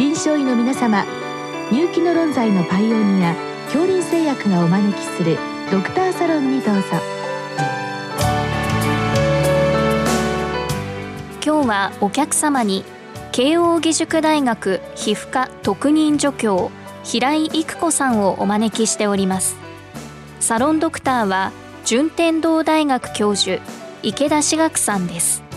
臨床医の皆様入気の論剤のパイオニア恐林製薬がお招きするドクターサロンにどうぞ。今日はお客様に慶應義塾大学皮膚科特任助教平井育子さんをお招きしております。サロンドクターは順天堂大学教授池田志学さんです。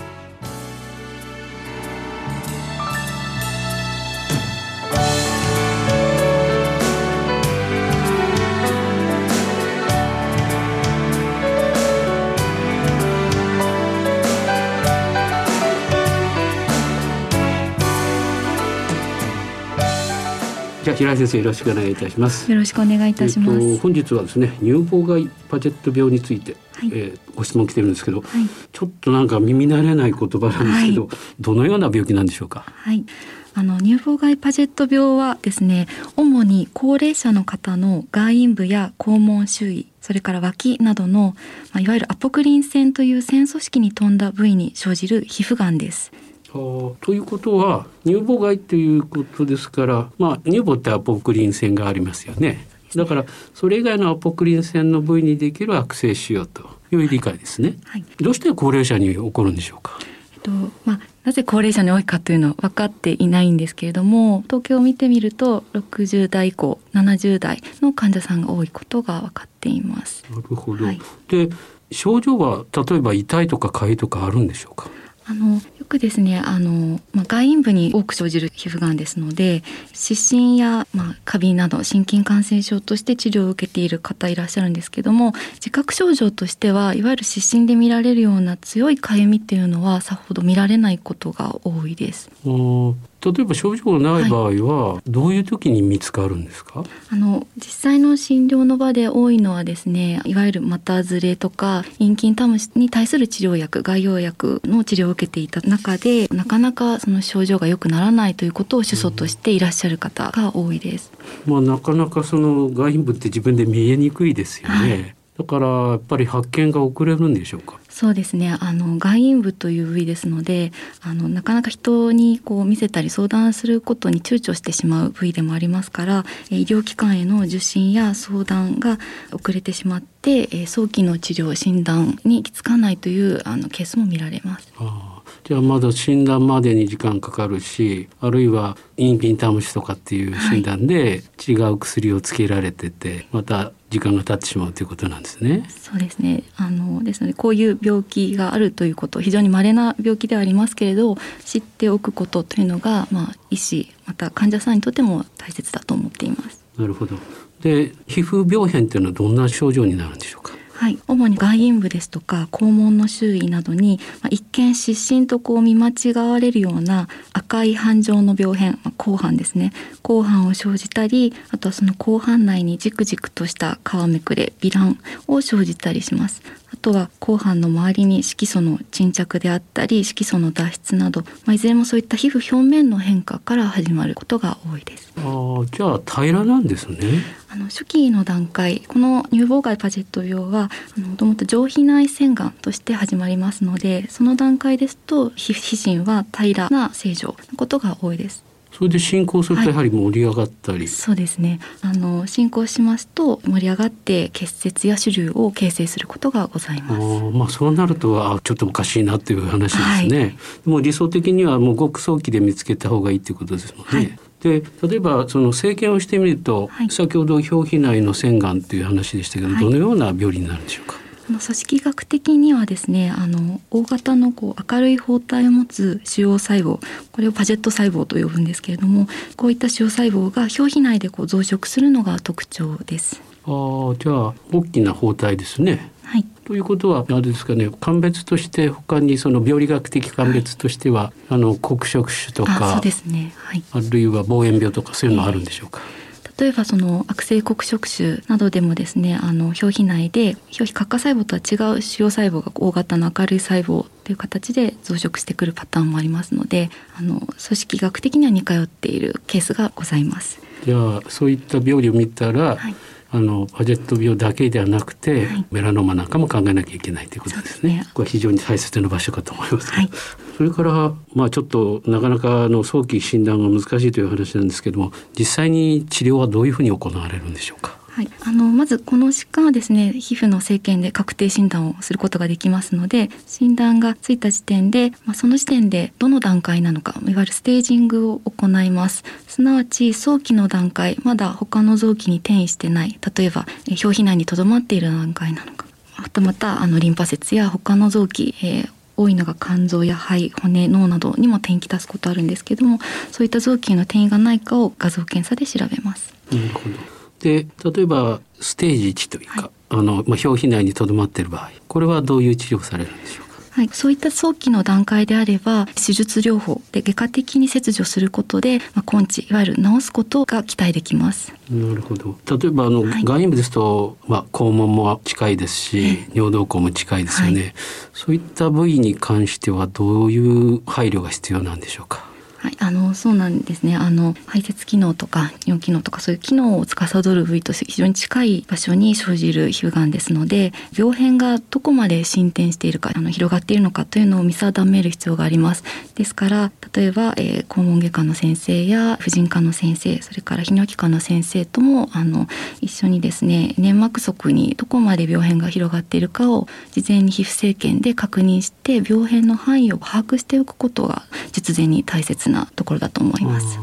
じゃあ平井先生よろしくお願いいたします。よろしくお願いいたします。えっと、本日はですね乳房外パジェット病について、はいえーご質問来てるんですけど、はい、ちょっとなんか耳慣れない言葉なんですけど、はどのような病気なんでしょうか？はい、あの乳房外パジェット病はですね、主に高齢者の方の外陰部や肛門周囲、それから脇などの、まあ、いわゆるアポクリン腺という腺組織に飛んだ部位に生じる皮膚がんです。ということは乳房外ということですから、まあ、乳房ってアポクリン腺がありますよね。だからそれ以外のアポクリン腺の部位にできる悪性腫瘍という理解ですね。はい、どうして高齢者に起こるんでしょうか？えっとまあ、なぜ高齢者に多いかというのは分かっていないんですけれども東京を見てみると60代以降70代の患者さんが多いことが分かっています。なるほど。はいで症状は例えば痛いとか痒いとかあるんでしょうか？あのよくですねあの、まあ、外陰部に多く生じる皮膚がんですので湿疹や、まあ、カビなど心筋感染症として治療を受けている方いらっしゃるんですけども自覚症状としてはいわゆる湿疹で見られるような強いかゆみっていうのはさほど見られないことが多いです。例えば症状がない場合はどういう時に見つかるんですか？あの実際の診療の場で多いのはですねいわゆる股ずれとか陰筋タムシに対する治療薬外用薬の治療を受けていた中でなかなかその症状が良くならないということを主訴としていらっしゃる方が多いです。まあなかなかその外陰部って自分で見えにくいですよね。はいだからやっぱり発見が遅れるんでしょうか？そうですねあの外陰部という部位ですのであのなかなか人にこう見せたり相談することに躊躇してしまう部位でもありますからえー医療機関への受診や相談が遅れてしまってえー早期の治療診断に行き着かないというあのケースも見られます。あーじゃあまだ診断までに時間かかるしあるいは陰筋タムシとかっていう診断で違う薬をつけられててまた時間が経ってしまうということなんですね。そうですねあのですのでこういう病気があるということ非常に稀な病気ではありますけれど知っておくことというのが、まあ、医師また患者さんにとっても大切だと思っています。なるほど。で皮膚病変っていうのはどんな症状になるんでしょうか？はい、主に外陰部ですとか肛門の周囲などに、まあ、一見湿疹とこう見間違われるような赤い斑状の病変、まあ、後斑ですね。後斑を生じたりあとはその後斑内にじくじくとした皮めくれ糜爛を生じたりします。あとは後斑の周りに色素の沈着であったり色素の脱出など、まあ、いずれもそういった皮膚表面の変化から始まることが多いです。あじゃあ平らなんですね。あの初期の段階この乳房外パジェット病はもともと上皮内腺がんとして始まりますのでその段階ですと皮皮疹は平らな正常なことが多いです。それで進行するとやはり盛り上がったり、そうですねあの進行しますと盛り上がって結節や主流を形成することがございあます。ーまあそうなるとあちょっとおかしいなっていう話ですね。もう理想的にはもうごく早期で見つけた方がいいっていうことですもんね。はいで例えばその生検をしてみると、はい先ほど表皮内の腺がんという話でしたけど、はいどのような病理になるんでしょうか？組織学的にはですねあの大型のこう明るい包帯を持つ腫瘍細胞これをパジェット細胞と呼ぶんですけれどもこういった腫瘍細胞が表皮内でこう増殖するのが特徴です。ああじゃあ大きな包帯ですね。はいということはあれですかね鑑別として他にその病理学的鑑別としては、あの黒色種とあかそうですねはいあるいは望遠病とかそういうのあるんでしょうか？例えばその悪性黒色種などでもですねあの表皮内で表皮角化細胞とは違う腫瘍細胞が大型の明るい細胞という形で増殖してくるパターンもありますのであの組織学的には似通っているケースがございます。じゃあそういった病理を見たら、はいあのパジェット病だけではなくて、はい。メラノマなんかも考えなきゃいけないということですね。すね。これ非常に大切な場所かと思います。はいそれからまあちょっとなかなかの早期診断が難しいという話なんですけども実際に治療はどういうふうに行われるんでしょうか？はい、あのまずこの疾患はですね皮膚の生検で確定診断をすることができますので診断がついた時点で、まあ、その時点でどの段階なのかいわゆるステージングを行います。すなわち早期の段階まだ他の臓器に転移してない例えば表皮内にとどまっている段階なのか。はたまたあのリンパ節や他の臓器、えー多いのが肝臓や肺骨脳などにも転移出すことあるんですけどもそういった臓器の転移がないかを画像検査で調べます。なるほど。で例えばステージ1というか、はい、あのまあ、表皮内にとどまっている場合これはどういう治療されるんでしょうか？はい、そういった早期の段階であれば手術療法で外科的に切除することで、まあ、根治いわゆる治すことが期待できます。なるほど。例えばあの、はい、外院部ですと、まあ、肛門も近いですし、尿道口も近いですよね、はい、そういった部位に関してはどういう配慮が必要なんでしょうか？はい、あのそうなんですね。あの排泄機能とか尿機能とかそういう機能を司る部位と非常に近い場所に生じる皮膚がんですので病変がどこまで進展しているかあの広がっているのかというのを見定める必要があります。ですから例えば、えー、肛門外科の先生や婦人科の先生それから泌尿器科の先生ともあの一緒にですね粘膜側にどこまで病変が広がっているかを事前に皮膚生検で確認して病変の範囲を把握しておくことが実前に大切なところだと思います。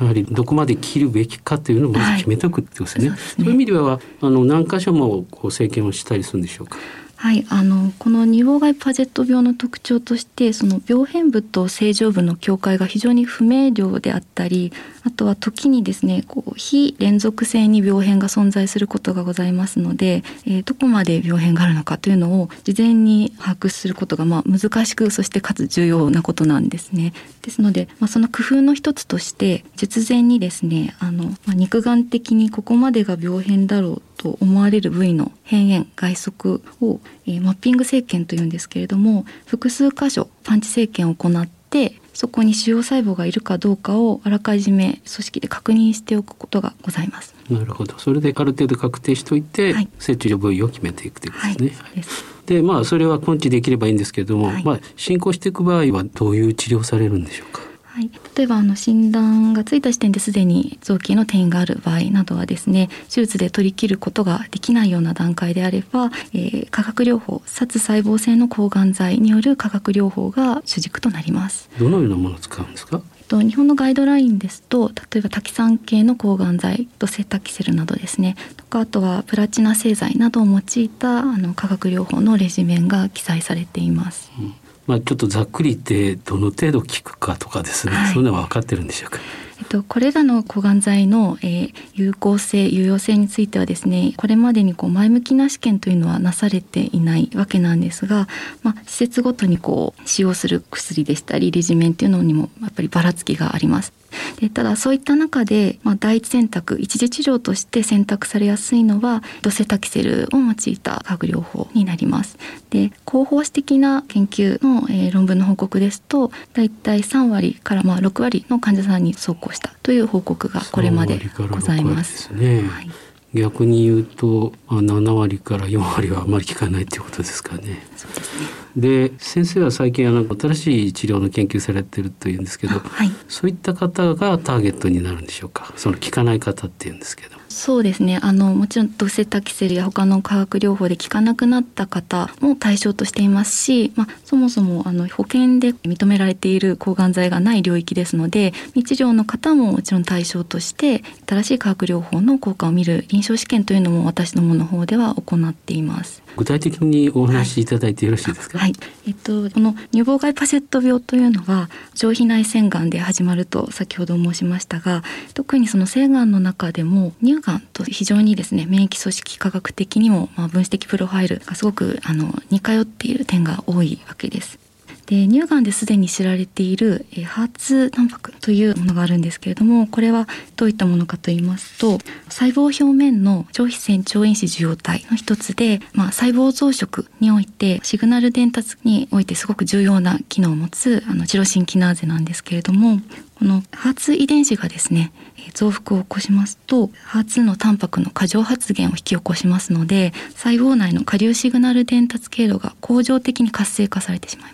やはりどこまで切るべきかというのをまず決めておくってことですね。はい、そう、ね、いう意味ではあの何箇所もこう生検をしたりするんでしょうか？はい、あのこの乳房外パジェット病の特徴としてその病変部と正常部の境界が非常に不明瞭であったりあとは時にですねこう非連続性に病変が存在することがございますので、えー、どこまで病変があるのかというのを事前に把握することがまあ難しくそしてかつ重要なことなんですね。ですので、まあ、その工夫の一つとして術前にですねあの、まあ、肉眼的にここまでが病変だろうと思われる部位の変縁外側を、えー、マッピング生検というんですけれども複数箇所パンチ生検を行ってそこに腫瘍細胞がいるかどうかをあらかじめ組織で確認しておくことがございます。なるほど。それである程度確定しておいて、はい、切除部位を決めていくということですね。はい、でまあそれは根治できればいいんですけれども、はい、まあ進行していく場合はどういう治療されるんでしょうか？はい、例えばあの診断がついた時点ですでに臓器への転移がある場合などはですね手術で取り切ることができないような段階であれば、えー、化学療法殺細胞性の抗がん剤による化学療法が主軸となります。どのようなものを使うんですか？と日本のガイドラインですと例えばタキ酸系の抗がん剤とセタキセルなどですね。とかあとはプラチナ製剤などを用いたあの化学療法のレジメンが記載されています。うんまあ、ちょっとざっくり言ってどの程度効くかとかですね、はい、そういうのは分かってるんでしょうか。えっと、これらの抗がん剤の、えー、有効性有用性についてはですねこれまでにこう前向きな試験というのはなされていないわけなんですが、まあ、施設ごとにこう使用する薬でしたりレジメンというのにもやっぱりばらつきがあります。でただそういった中で、まあ、第一選択一次治療として選択されやすいのはドセタキセルを用いた化学療法になります。で広報誌的な研究の、えー、論文の報告ですとだいたい3割からまあ6割の患者さんに走行したという報告がこれまでございます。すね、はい逆に言うと7割から4割はあまり効かないということですかね。そうですねで先生は最近あの新しい治療の研究されてるというんですけど、はい、そういった方がターゲットになるんでしょうか？その効かない方っていうんですけど。そうですねあのもちろんドセタキセルや他の化学療法で効かなくなった方も対象としていますし、まあ、そもそもあの保険で認められている抗がん剤がない領域ですので未治療の方ももちろん対象として新しい化学療法の効果を見る臨床試験というのも私どもの方では行っています。具体的にお話しいただいてよろしいですか、はい、はいえっと、この乳房外パセット病というのは上皮内腺がんで始まると先ほど申しましたが特にその腺がんの中でも乳がんと非常にですね免疫組織科学的にも、まあ、分子的プロファイルがすごくあの似通っている点が多いわけです。で乳がんですでに知られているえハーツタンパクというものがあるんですけれどもこれはどういったものかと言いますと細胞表面の上皮線超因子受容体の一つで、まあ、細胞増殖においてシグナル伝達においてすごく重要な機能を持つあのチロシンキナーゼなんですけれどもこのハーツ遺伝子がですね増幅を起こしますと HER2 のタンパクの過剰発現を引き起こしますので細胞内の下流シグナル伝達経路が恒常的に活性化されてしまいます。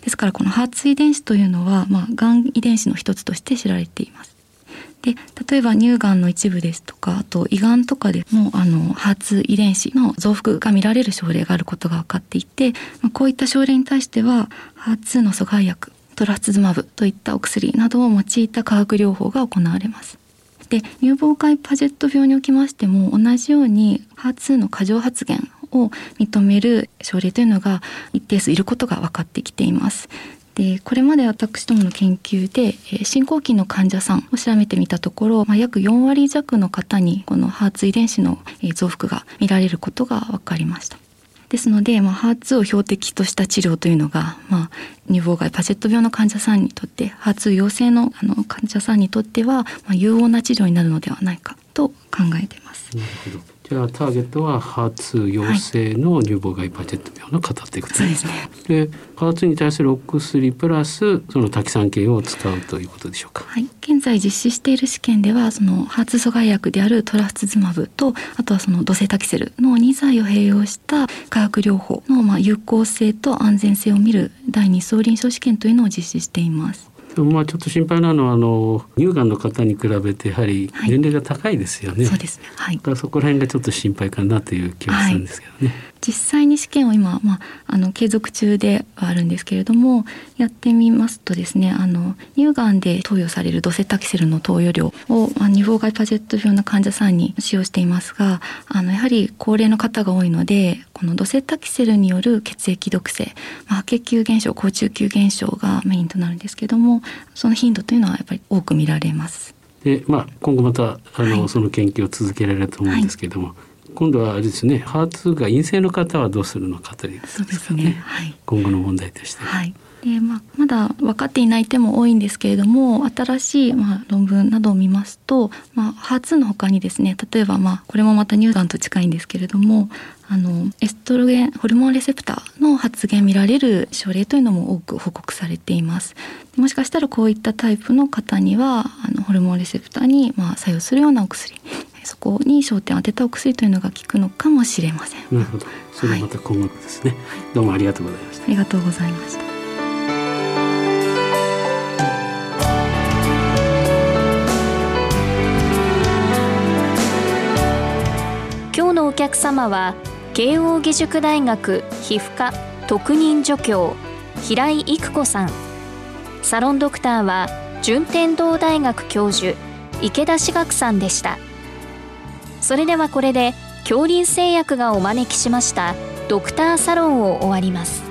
ですからこの HER2 遺伝子というのは、まあ、がん遺伝子の一つとして知られています。で例えば乳がんの一部ですとかあと胃がんとかでもあの HER2 遺伝子の増幅が見られる症例があることが分かっていて、まあ、こういった症例に対しては HER2 の阻害薬トラスツズマブといったお薬などを用いた化学療法が行われます。で乳房外パジェット病におきましても同じように HER2 の過剰発現を認める症例というのが一定数いることが分かってきています。でこれまで私どもの研究で進行期の患者さんを調べてみたところ、まあ、約4割弱の方にこの HER2 遺伝子の増幅が見られることが分かりました。ですので、まあ、HER2 を標的とした治療というのが、まあ、乳房外パジェット病の患者さんにとって HER2 陽性のあの患者さんにとっては、まあ、有効な治療になるのではないかと考えています。なるほどじゃあターゲットは HER2 陽性の乳房外パジェット病の方っていうことですね。で HER2 に対するお薬プラスそのタキサン系を使うということでしょうか。はい、現在実施している試験ではその HER2 阻害薬であるトラスツズマブとあとはそのドセタキセルの2剤を併用した化学療法のまあ有効性と安全性を見る第2層臨床試験というのを実施しています。まあちょっと心配なのはあの乳がんの方に比べてやはり年齢が高いですよね。はい、そうですね。はい。だからそこら辺がちょっと心配かなという気がするんですけどね。はい実際に試験を今、まあ、あの継続中ではあるんですけれどもやってみますとですねあの乳がんで投与されるドセタキセルの投与量を、まあ、乳房外パジェット病の患者さんに使用していますがあのやはり高齢の方が多いのでこのドセタキセルによる血液毒性、まあ、白血球減少高中球減少がメインとなるんですけどもその頻度というのはやっぱり多く見られます。でまあ、今後またあの、はい、その研究を続けられると思うんですけれども、はい。今度はあれですね HER2 が陰性の方はどうするのかということですね、ね。はい、今後の問題として。はいでまあ、まだ分かっていない点も多いんですけれども新しい、まあ、論文などを見ますと、まあ、HER2 の他にですね例えば、まあ、これもまた乳がんと近いんですけれどもあのエストロゲンホルモンレセプターの発現見られる症例というのも多く報告されていますもしかしたらこういったタイプの方にはあのホルモンレセプターにまあ作用するようなお薬そこに焦点を当てたお薬というのが効くのかもしれません。なるほど。それまた今後ですね、はい、どうもありがとうございました。ありがとうございました。今日のお客様は慶應義塾大学皮膚科特任助教平井育子さんサロンドクターは順天堂大学教授池田志学さんでした。それではこれで恐林製薬がお招きしましたドクターサロンを終わります